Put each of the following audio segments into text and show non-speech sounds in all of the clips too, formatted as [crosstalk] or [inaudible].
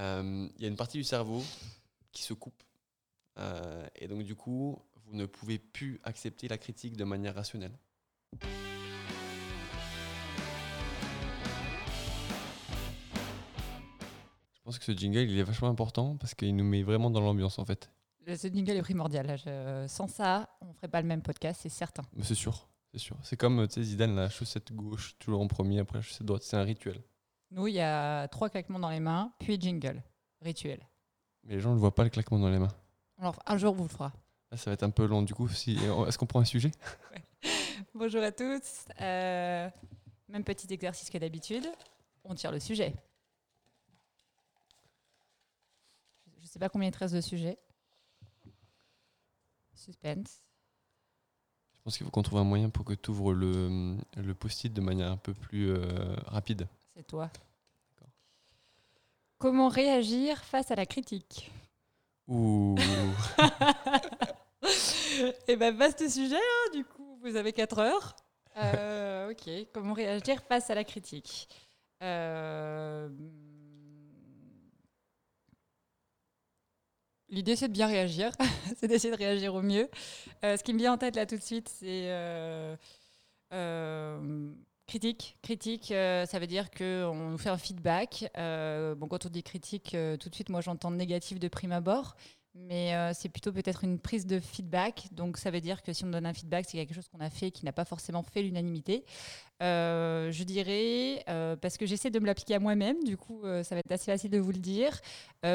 euh, il y a une partie du cerveau qui se coupe. Euh, et donc, du coup, vous ne pouvez plus accepter la critique de manière rationnelle. Je pense que ce jingle, il est vachement important parce qu'il nous met vraiment dans l'ambiance, en fait. Ce jingle est primordial. Je- sans ça, on ne ferait pas le même podcast, c'est certain. C'est sûr, c'est sûr. C'est comme, Zidane, la chaussette gauche, toujours en premier, après la chaussette droite. C'est un rituel. Nous, il y a trois claquements dans les mains, puis jingle. Rituel. Mais les gens ne voient pas le claquement dans les mains. Alors, un jour, vous le fera. Là, ça va être un peu long, du coup. Si... Est-ce qu'on prend un sujet? [laughs] Bonjour à tous. Euh, même petit exercice que d'habitude. On tire le sujet. Je ne sais pas combien il te reste de sujets. Suspense. Je pense qu'il faut qu'on trouve un moyen pour que tu ouvres le, le post-it de manière un peu plus euh, rapide. C'est toi. Comment réagir face à la critique Ouh [laughs] Eh ben, vaste sujet, hein, du coup, vous avez 4 heures. Euh, ok, comment réagir face à la critique Euh, L'idée, c'est de bien réagir, [laughs] c'est d'essayer de réagir au mieux. Euh, ce qui me vient en tête là tout de suite, c'est critique. Critique, euh, ça veut dire qu'on nous fait un feedback. Euh, bon, quand on dit critique, euh, tout de suite, moi, j'entends négatif de prime abord mais c'est plutôt peut-être une prise de feedback. Donc ça veut dire que si on donne un feedback, c'est quelque chose qu'on a fait qui n'a pas forcément fait l'unanimité. Je dirais, parce que j'essaie de me l'appliquer à moi-même, du coup ça va être assez facile de vous le dire,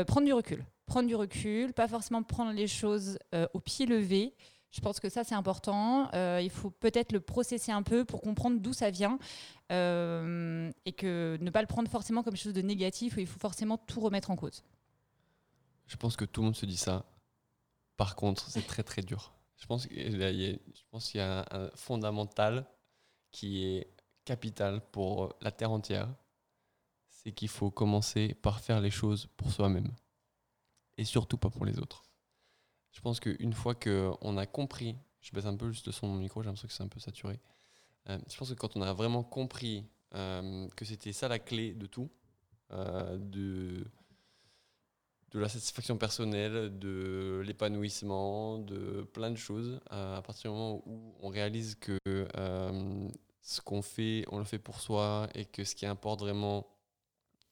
prendre du recul. Prendre du recul, pas forcément prendre les choses au pied levé. Je pense que ça c'est important. Euh, il faut peut-être le processer un peu pour comprendre d'où ça vient euh, et que ne pas le prendre forcément comme quelque chose de négatif il faut forcément tout remettre en cause. Je pense que tout le monde se dit ça. Par contre, c'est très très dur. Je pense qu'il y a, un fondamental qui est capital pour la Terre entière. C'est qu'il faut commencer par faire les choses pour soi-même. Et surtout pas pour les autres. Je pense qu'une fois qu'on a compris, je baisse un peu juste le son de mon micro, j'ai l'impression que c'est un peu saturé. Euh, je pense que quand on a vraiment compris euh, que c'était ça la clé de tout, euh, de, de la satisfaction personnelle, de l'épanouissement, de plein de choses, à partir du moment où on réalise que ce qu'on fait, on le fait pour soi et que ce qui importe vraiment,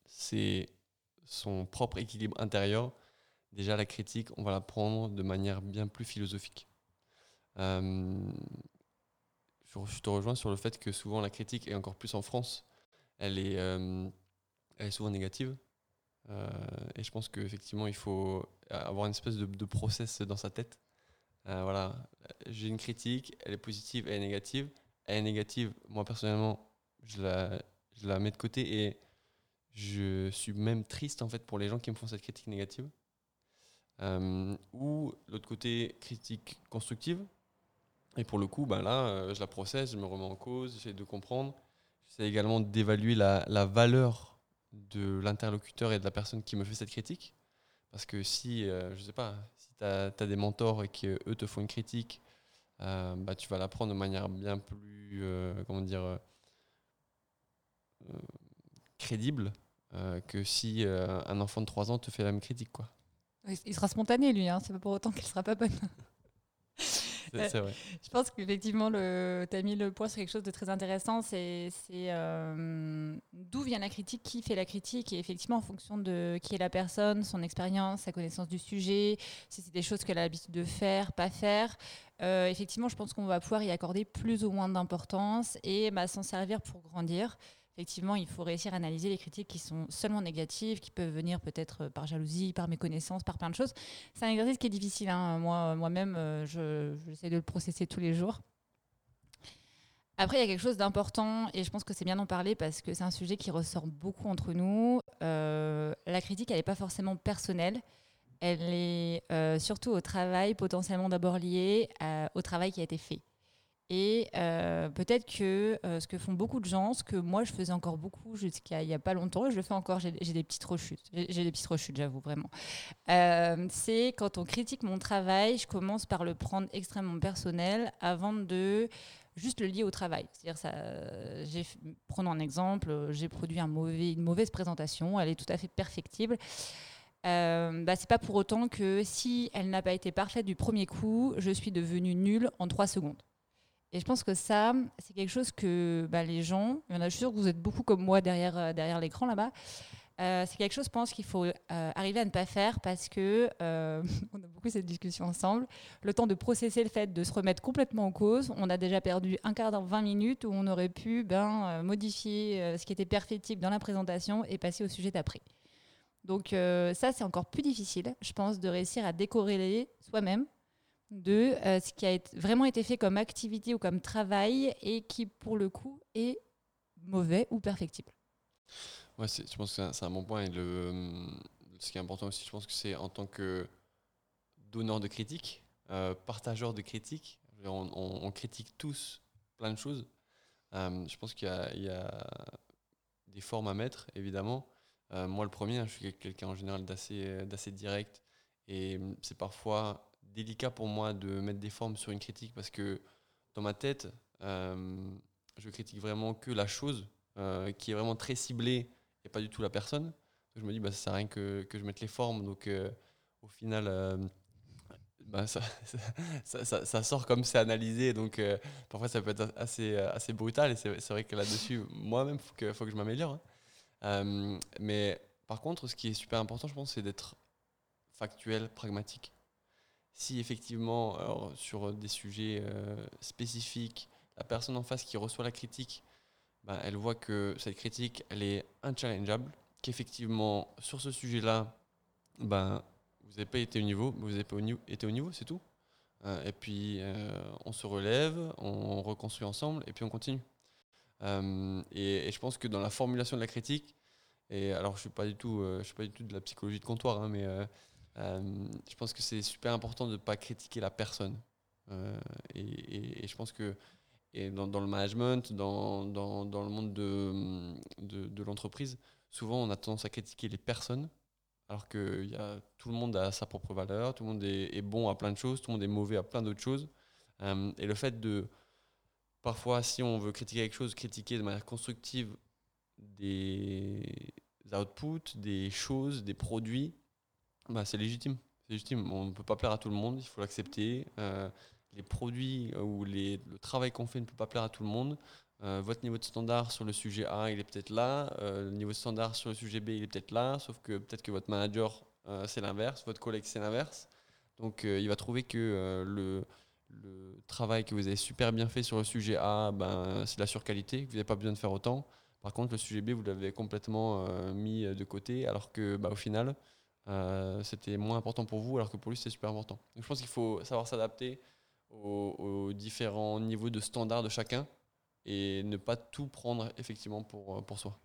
c'est son propre équilibre intérieur, déjà la critique, on va la prendre de manière bien plus philosophique. Euh, je, te rejoins sur le fait que souvent la critique, et encore plus en France, elle est, euh, souvent négative. Euh, et je pense qu'effectivement, il faut avoir une espèce de, process dans sa tête. Voilà, j'ai une critique, elle est positive, elle est négative. Elle est négative, moi personnellement, je la, je la mets de côté et je suis même triste en fait pour les gens qui me font cette critique négative. Euh, ou l'autre côté, critique constructive. Et pour le coup, ben là, euh, je la processe, je me remets en cause, j'essaie de comprendre. J'essaie également d'évaluer la, valeur de l'interlocuteur et de la personne qui me fait cette critique. Parce que si, euh, je sais pas, si tu as, des mentors et qu'eux te font une critique, euh, bah, tu vas la prendre de manière bien plus, euh, comment dire, crédible que si un enfant de 3 ans te fait la même critique. Quoi. Il sera spontané, lui, hein. c'est pas pour autant qu'elle sera pas bonne. C'est vrai. Je pense qu'effectivement, tu as mis le point sur quelque chose de très intéressant. C'est c'est, euh, d'où vient la critique, qui fait la critique, et effectivement, en fonction de qui est la personne, son expérience, sa connaissance du sujet, si c'est des choses qu'elle a l'habitude de faire, pas faire. euh, effectivement, je pense qu'on va pouvoir y accorder plus ou moins d'importance et bah, s'en servir pour grandir. Effectivement, il faut réussir à analyser les critiques qui sont seulement négatives, qui peuvent venir peut-être par jalousie, par méconnaissance, par plein de choses. C'est un exercice qui est difficile. hein. Moi, moi-même, euh, je- j'essaie de le processer tous les jours. Après, il y a quelque chose d'important, et je pense que c'est bien d'en parler parce que c'est un sujet qui ressort beaucoup entre nous. Euh, la critique, elle n'est pas forcément personnelle. Elle est euh, surtout au travail, potentiellement d'abord liée au travail qui a été fait. Et euh, peut-être que euh, ce que font beaucoup de gens, ce que moi je faisais encore beaucoup jusqu'à il n'y a pas longtemps, je le fais encore, j'ai des petites rechutes. J'ai des petites rechutes, j'avoue, vraiment. Euh, c'est quand on critique mon travail, je commence par le prendre extrêmement personnel avant de juste le lier au travail. C'est-à-dire, prenons un exemple, j'ai produit une mauvaise présentation, elle est tout à fait perfectible. Euh, bah, c'est pas pour autant que si elle n'a pas été parfaite du premier coup, je suis devenue nulle en trois secondes. Et je pense que ça, c'est quelque chose que bah, les gens, il y en a, je suis sûre que vous êtes beaucoup comme moi derrière, euh, derrière l'écran là-bas, euh, c'est quelque chose, je pense, qu'il faut arriver à ne pas faire parce que, [laughs] on a beaucoup cette discussion ensemble, le temps de processer le fait de se remettre complètement en cause, on a déjà perdu un quart d'heure, 20 minutes où on aurait pu ben, modifier ce qui était perfectible dans la présentation et passer au sujet d'après. Donc euh, ça, c'est encore plus difficile, je pense, de réussir à décorréler soi-même de euh, ce qui a vraiment été fait comme activité ou comme travail et qui, pour le coup, est mauvais ou perfectible. Ouais, je pense que c'est un, bon point. Et le, ce qui est important aussi, je pense que c'est en tant que donneur de critique, euh, partageur de critiques, on, critique tous plein de choses. je pense qu'il y, a des formes à mettre, évidemment. Euh, moi, le premier, hein, je suis quelqu'un en général d'assez, euh, direct. Et c'est parfois délicat pour moi de mettre des formes sur une critique parce que dans ma tête, euh, je critique vraiment que la chose qui est vraiment très ciblée et pas du tout la personne. je me dis, bah, ça sert à rien que, que je mette les formes. Donc, au final, bah, [laughs] ça, ça, sort comme c'est analysé. Donc, parfois, ça peut être assez, assez brutal. Et c'est, vrai que là-dessus, moi-même, il faut que, faut que je m'améliore. Hein. Euh, mais par contre, ce qui est super important, je pense, c'est d'être factuel, pragmatique. Si effectivement, sur des sujets euh, spécifiques, la personne en face qui reçoit la critique, bah, elle voit que cette critique, elle est unchallengeable, qu'effectivement, sur ce sujet-là, bah, vous n'avez pas été au niveau, vous n'avez pas été au niveau, c'est tout. Euh, et puis, on se relève, on reconstruit ensemble, et puis on continue. Euh, et, je pense que dans la formulation de la critique, et alors je suis pas du tout, euh, suis pas du tout de la psychologie de comptoir, hein, mais euh, je pense que c'est super important de ne pas critiquer la personne. Et, je pense que et dans, le management, dans, dans, le monde de, de, l'entreprise, souvent on a tendance à critiquer les personnes, alors que y a, tout le monde a sa propre valeur, tout le monde est, est, bon à plein de choses, tout le monde est mauvais à plein d'autres choses. et le fait de parfois, si on veut critiquer quelque chose, critiquer de manière constructive des outputs, des choses, des produits, bah, c'est légitime. Légitime. On ne peut pas plaire à tout le monde, il faut l'accepter. Euh, les produits ou les, le travail qu'on fait ne peut pas plaire à tout le monde. Euh, votre niveau de standard sur le sujet A, il est peut-être là. Euh, le niveau de standard sur le sujet B, il est peut-être là. Sauf que peut-être que votre manager, c'est l'inverse. Votre collègue, c'est l'inverse. Donc, il va trouver que le, le travail que vous avez super bien fait sur le sujet A, ben, c'est de la surqualité, vous n'avez pas besoin de faire autant. Par contre, le sujet B, vous l'avez complètement euh, mis de côté, alors que bah, au final, euh, c'était moins important pour vous, alors que pour lui, c'est super important. Donc, je pense qu'il faut savoir s'adapter aux, différents niveaux de standard de chacun et ne pas tout prendre effectivement pour, euh, pour soi.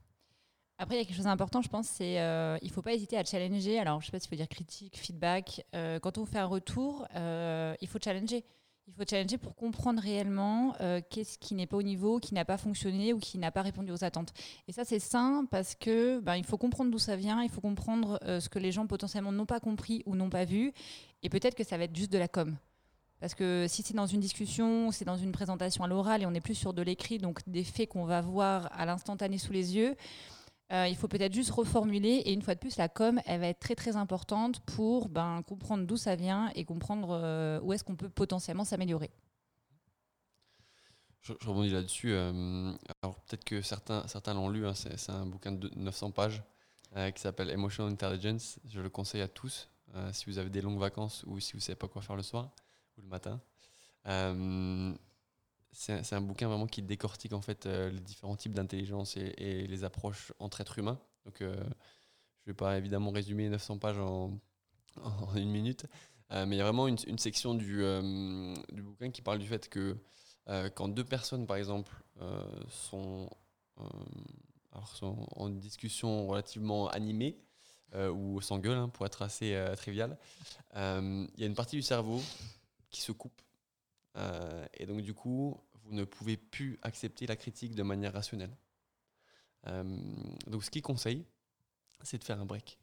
Après, il y a quelque chose d'important, je pense, c'est qu'il ne faut pas hésiter à challenger. Alors, je ne sais pas s'il faut dire critique, feedback. quand on fait un retour, il faut challenger. Il faut challenger pour comprendre réellement euh, qu'est-ce qui n'est pas au niveau, qui n'a pas fonctionné ou qui n'a pas répondu aux attentes. Et ça, c'est sain parce que ben, il faut comprendre d'où ça vient, il faut comprendre euh, ce que les gens potentiellement n'ont pas compris ou n'ont pas vu. Et peut-être que ça va être juste de la com. Parce que si c'est dans une discussion, c'est dans une présentation à l'oral et on est plus sur de l'écrit, donc des faits qu'on va voir à l'instantané sous les yeux, euh, il faut peut-être juste reformuler. Et une fois de plus, la com, elle va être très très importante pour ben, comprendre d'où ça vient et comprendre euh, où est-ce qu'on peut potentiellement s'améliorer. Je, rebondis là-dessus. Euh, alors peut-être que certains, certains l'ont lu. Hein, c'est, un bouquin de 900 pages qui s'appelle Emotional Intelligence. Je le conseille à tous si vous avez des longues vacances ou si vous ne savez pas quoi faire le soir ou le matin c'est un bouquin vraiment qui décortique en fait euh, les différents types d'intelligence et, les approches entre êtres humains. Donc, euh, je ne vais pas évidemment résumer 900 pages en, une minute, euh, mais il y a vraiment une, section du, du, bouquin qui parle du fait que quand deux personnes, par exemple, sont en discussion relativement animée, ou s'engueulent, hein, pour être assez trivial, il y a une partie du cerveau qui se coupe euh, et donc, du coup, vous ne pouvez plus accepter la critique de manière rationnelle. Euh, donc, ce qu'il conseille, c'est de faire un break.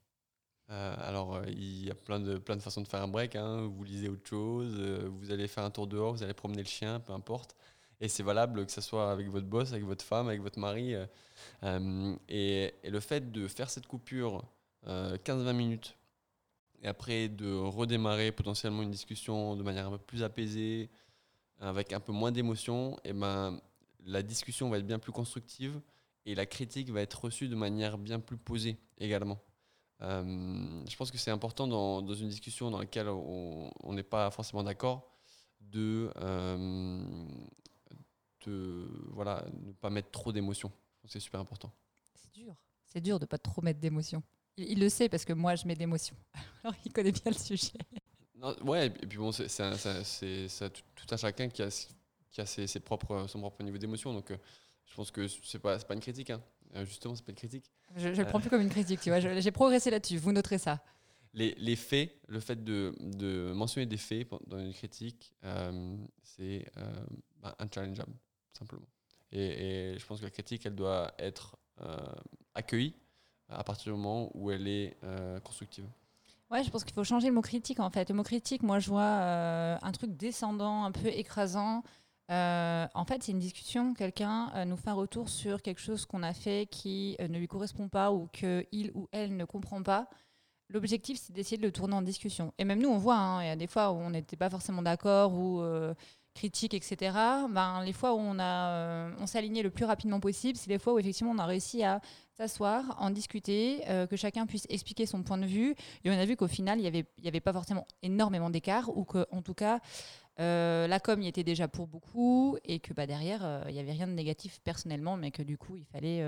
Euh, alors, il y a plein de, plein de façons de faire un break. Hein. Vous lisez autre chose, vous allez faire un tour dehors, vous allez promener le chien, peu importe. Et c'est valable que ce soit avec votre boss, avec votre femme, avec votre mari. et, et, le fait de faire cette coupure 15-20 minutes et après de redémarrer potentiellement une discussion de manière un peu plus apaisée, avec un peu moins d'émotion, et ben, la discussion va être bien plus constructive et la critique va être reçue de manière bien plus posée également. Euh, je pense que c'est important dans, une discussion dans laquelle on n'est pas forcément d'accord de, euh, de voilà, ne pas mettre trop d'émotions. C'est super important. C'est dur. C'est dur de pas trop mettre d'émotions. Il, le sait parce que moi, je mets d'émotions. [laughs] Alors, il connaît bien le sujet. Non, ouais, et puis bon, c'est tout, à chacun qui a, qui a ses, ses propres, son propre niveau d'émotion. Donc, euh, je pense que c'est pas, pas une critique. Hein. Euh, justement, c'est pas une critique. Je, ne le prends plus comme une critique, tu vois. J'ai progressé là-dessus. Vous noterez ça. Les, les, faits, le fait de, de, mentionner des faits dans une critique, euh, c'est bah, unchallengeable, simplement. Et, et, je pense que la critique, elle doit être accueillie à partir du moment où elle est euh, constructive. Ouais, je pense qu'il faut changer le mot critique en fait. Le mot critique, moi je vois euh, un truc descendant, un peu écrasant. Euh, en fait, c'est une discussion. Quelqu'un nous fait un retour sur quelque chose qu'on a fait qui ne lui correspond pas ou qu'il ou elle ne comprend pas. L'objectif, c'est d'essayer de le tourner en discussion. Et même nous, on voit, hein, il y a des fois où on n'était pas forcément d'accord ou critique, etc. Ben, les fois où on, a, on aligné le plus rapidement possible, c'est les fois où effectivement on a réussi à s'asseoir, en discuter, euh, que chacun puisse expliquer son point de vue. Et on a vu qu'au final, il n'y avait, pas forcément énormément d'écart, ou qu'en tout cas, euh, la com y était déjà pour beaucoup, et que bah, derrière, euh, il n'y avait rien de négatif personnellement, mais que du coup, il fallait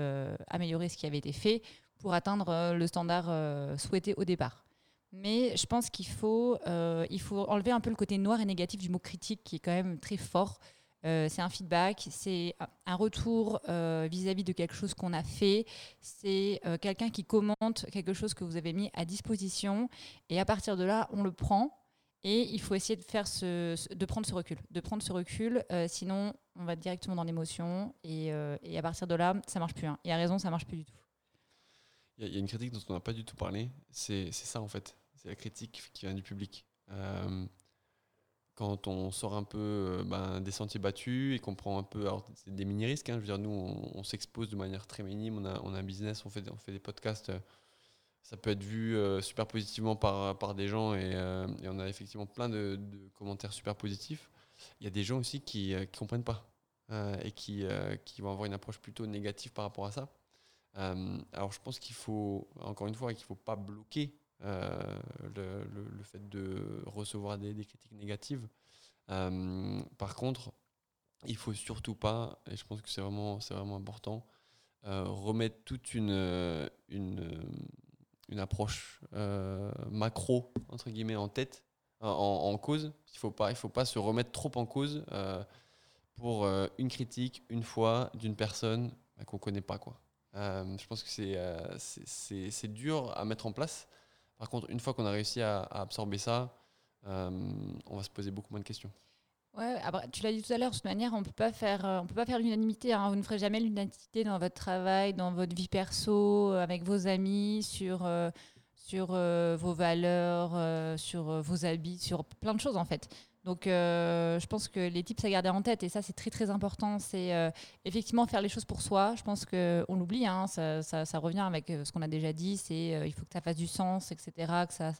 améliorer ce qui avait été fait pour atteindre le standard souhaité au départ. Mais je pense qu'il faut, il faut enlever un peu le côté noir et négatif du mot critique, qui est quand même très fort. Euh, c'est un feedback, c'est un retour euh, vis-à-vis de quelque chose qu'on a fait, c'est euh, quelqu'un qui commente quelque chose que vous avez mis à disposition, et à partir de là, on le prend, et il faut essayer de, faire ce, de prendre ce recul, de prendre ce recul, sinon on va directement dans l'émotion, et, et, à partir de là, ça marche plus. Hein. Et à raison, ça marche plus du tout. Il y, a une critique dont on n'a pas du tout parlé, c'est ça en fait, c'est la critique qui vient du public. Quand on sort un peu euh, ben, des sentiers battus et qu'on prend un peu alors des mini risques hein, je veux dire nous on, s'expose de manière très minime on a, on a un business on fait on fait des podcasts euh, ça peut être vu euh, super positivement par, par des gens et, on a effectivement plein de, commentaires super positifs. Il y a des gens aussi qui ne comprennent pas et qui, qui vont avoir une approche plutôt négative par rapport à ça. Alors je pense qu'il faut encore une fois qu'il faut pas bloquer euh, le, le, fait de recevoir des, des critiques négatives. Euh, par contre, il faut surtout pas, et je pense que c'est vraiment, vraiment important, euh, remettre toute une, une, une approche macro, entre guillemets, en tête, en, en cause. Il faut faut pas se remettre trop en cause pour une critique, une fois, d'une personne bah, qu'on connaît pas. Quoi. je pense que c'est, c'est dur à mettre en place. Par contre, une fois qu'on a réussi à, absorber ça, euh, on va se poser beaucoup moins de questions. Ouais, tu l'as dit tout à l'heure, de toute manière, on peut pas faire, euh, on peut pas faire l'unanimité. Hein. Vous ne ferez jamais l'unanimité dans votre travail, dans votre vie perso, euh, avec vos amis, sur sur vos valeurs, sur vos habits, sur plein de choses en fait. Donc, euh, je pense que les tips à garder en tête, et ça, c'est très très important, c'est euh, effectivement faire les choses pour soi. Je pense qu'on l'oublie, hein, ça, revient avec euh, ce qu'on a déjà dit c'est il faut que ça fasse du sens, etc. Que ça,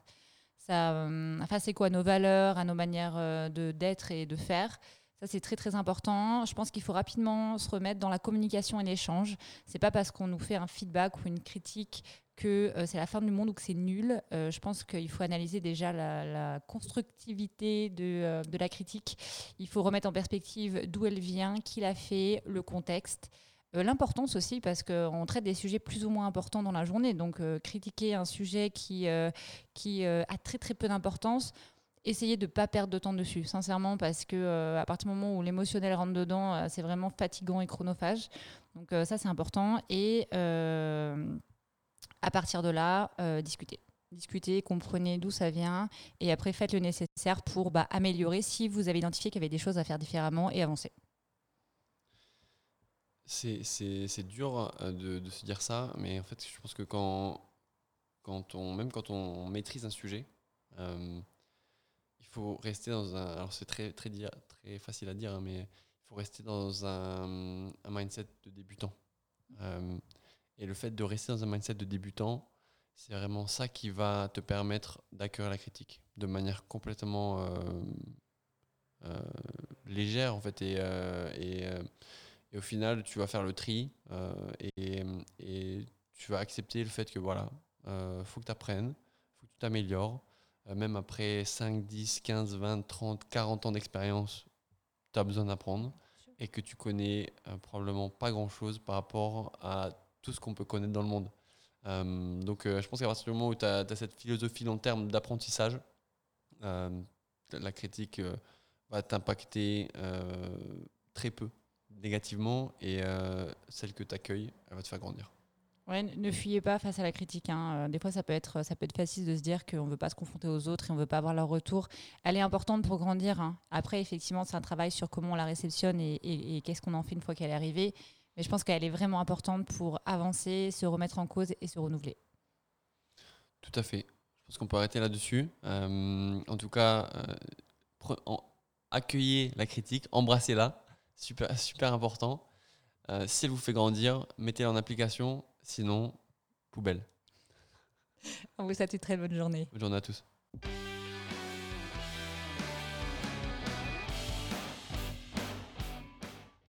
ça fasse écho à nos valeurs, à nos manières d'être et de faire. Ça, c'est très très important. Je pense qu'il faut rapidement se remettre dans la communication et l'échange. C'est pas parce qu'on nous fait un feedback ou une critique que euh, c'est la fin du monde ou que c'est nul. Euh, je pense qu'il faut analyser déjà la, constructivité de, euh, de, la critique. Il faut remettre en perspective d'où elle vient, qui l'a fait, le contexte. L'importance aussi, parce qu'on traite des sujets plus ou moins importants dans la journée. Donc, critiquer un sujet qui, a très très peu d'importance, essayez de ne pas perdre de temps dessus, sincèrement, parce que euh, à partir du moment où l'émotionnel rentre dedans, c'est vraiment fatigant et chronophage. Donc ça, c'est important. Et à partir de là, discutez. Discutez, comprenez d'où ça vient, et après faites le nécessaire pour bah, améliorer si vous avez identifié qu'il y avait des choses à faire différemment et avancer. C'est dur de, de, se dire ça, mais en fait, je pense que quand, quand on, même quand on maîtrise un sujet, il faut rester dans un. Alors, c'est très, très, très facile à dire, hein, mais il faut rester dans un, mindset de débutant. Euh, et le fait de rester dans un mindset de débutant, c'est vraiment ça qui va te permettre d'accueillir la critique de manière complètement euh, euh, légère en fait. Et, euh, et, et au final tu vas faire le tri et, et tu vas accepter le fait que voilà faut que tu apprennes faut que tu t'améliores. Même après 5, 10, 15, 20, 30, 40 ans d'expérience tu as besoin d'apprendre. Et que tu connais probablement pas grand chose par rapport à tout ce qu'on peut connaître dans le monde euh, donc euh, je pense qu'à partir du moment où tu as, cette philosophie long terme d'apprentissage, euh, la critique va t'impacter très peu négativement et celle que tu accueilles, elle va te faire grandir. Ouais, ne fuyez pas face à la critique. hein. Des fois, ça peut, être, ça peut être facile de se dire qu'on ne veut pas se confronter aux autres et on ne veut pas avoir leur retour. Elle est importante pour grandir. hein. Après, effectivement, c'est un travail sur comment on la réceptionne et qu'est-ce qu'on en fait une fois qu'elle est arrivée. Mais je pense qu'elle est vraiment importante pour avancer, se remettre en cause et se renouveler. Tout à fait. Je pense qu'on peut arrêter là-dessus. Euh, en tout cas, euh, en- accueillez la critique, embrassez-la. Super, super important. Euh, si elle vous fait grandir, mettez-la en application. Sinon, poubelle. On vous souhaite une très bonne journée. Bonne journée à tous.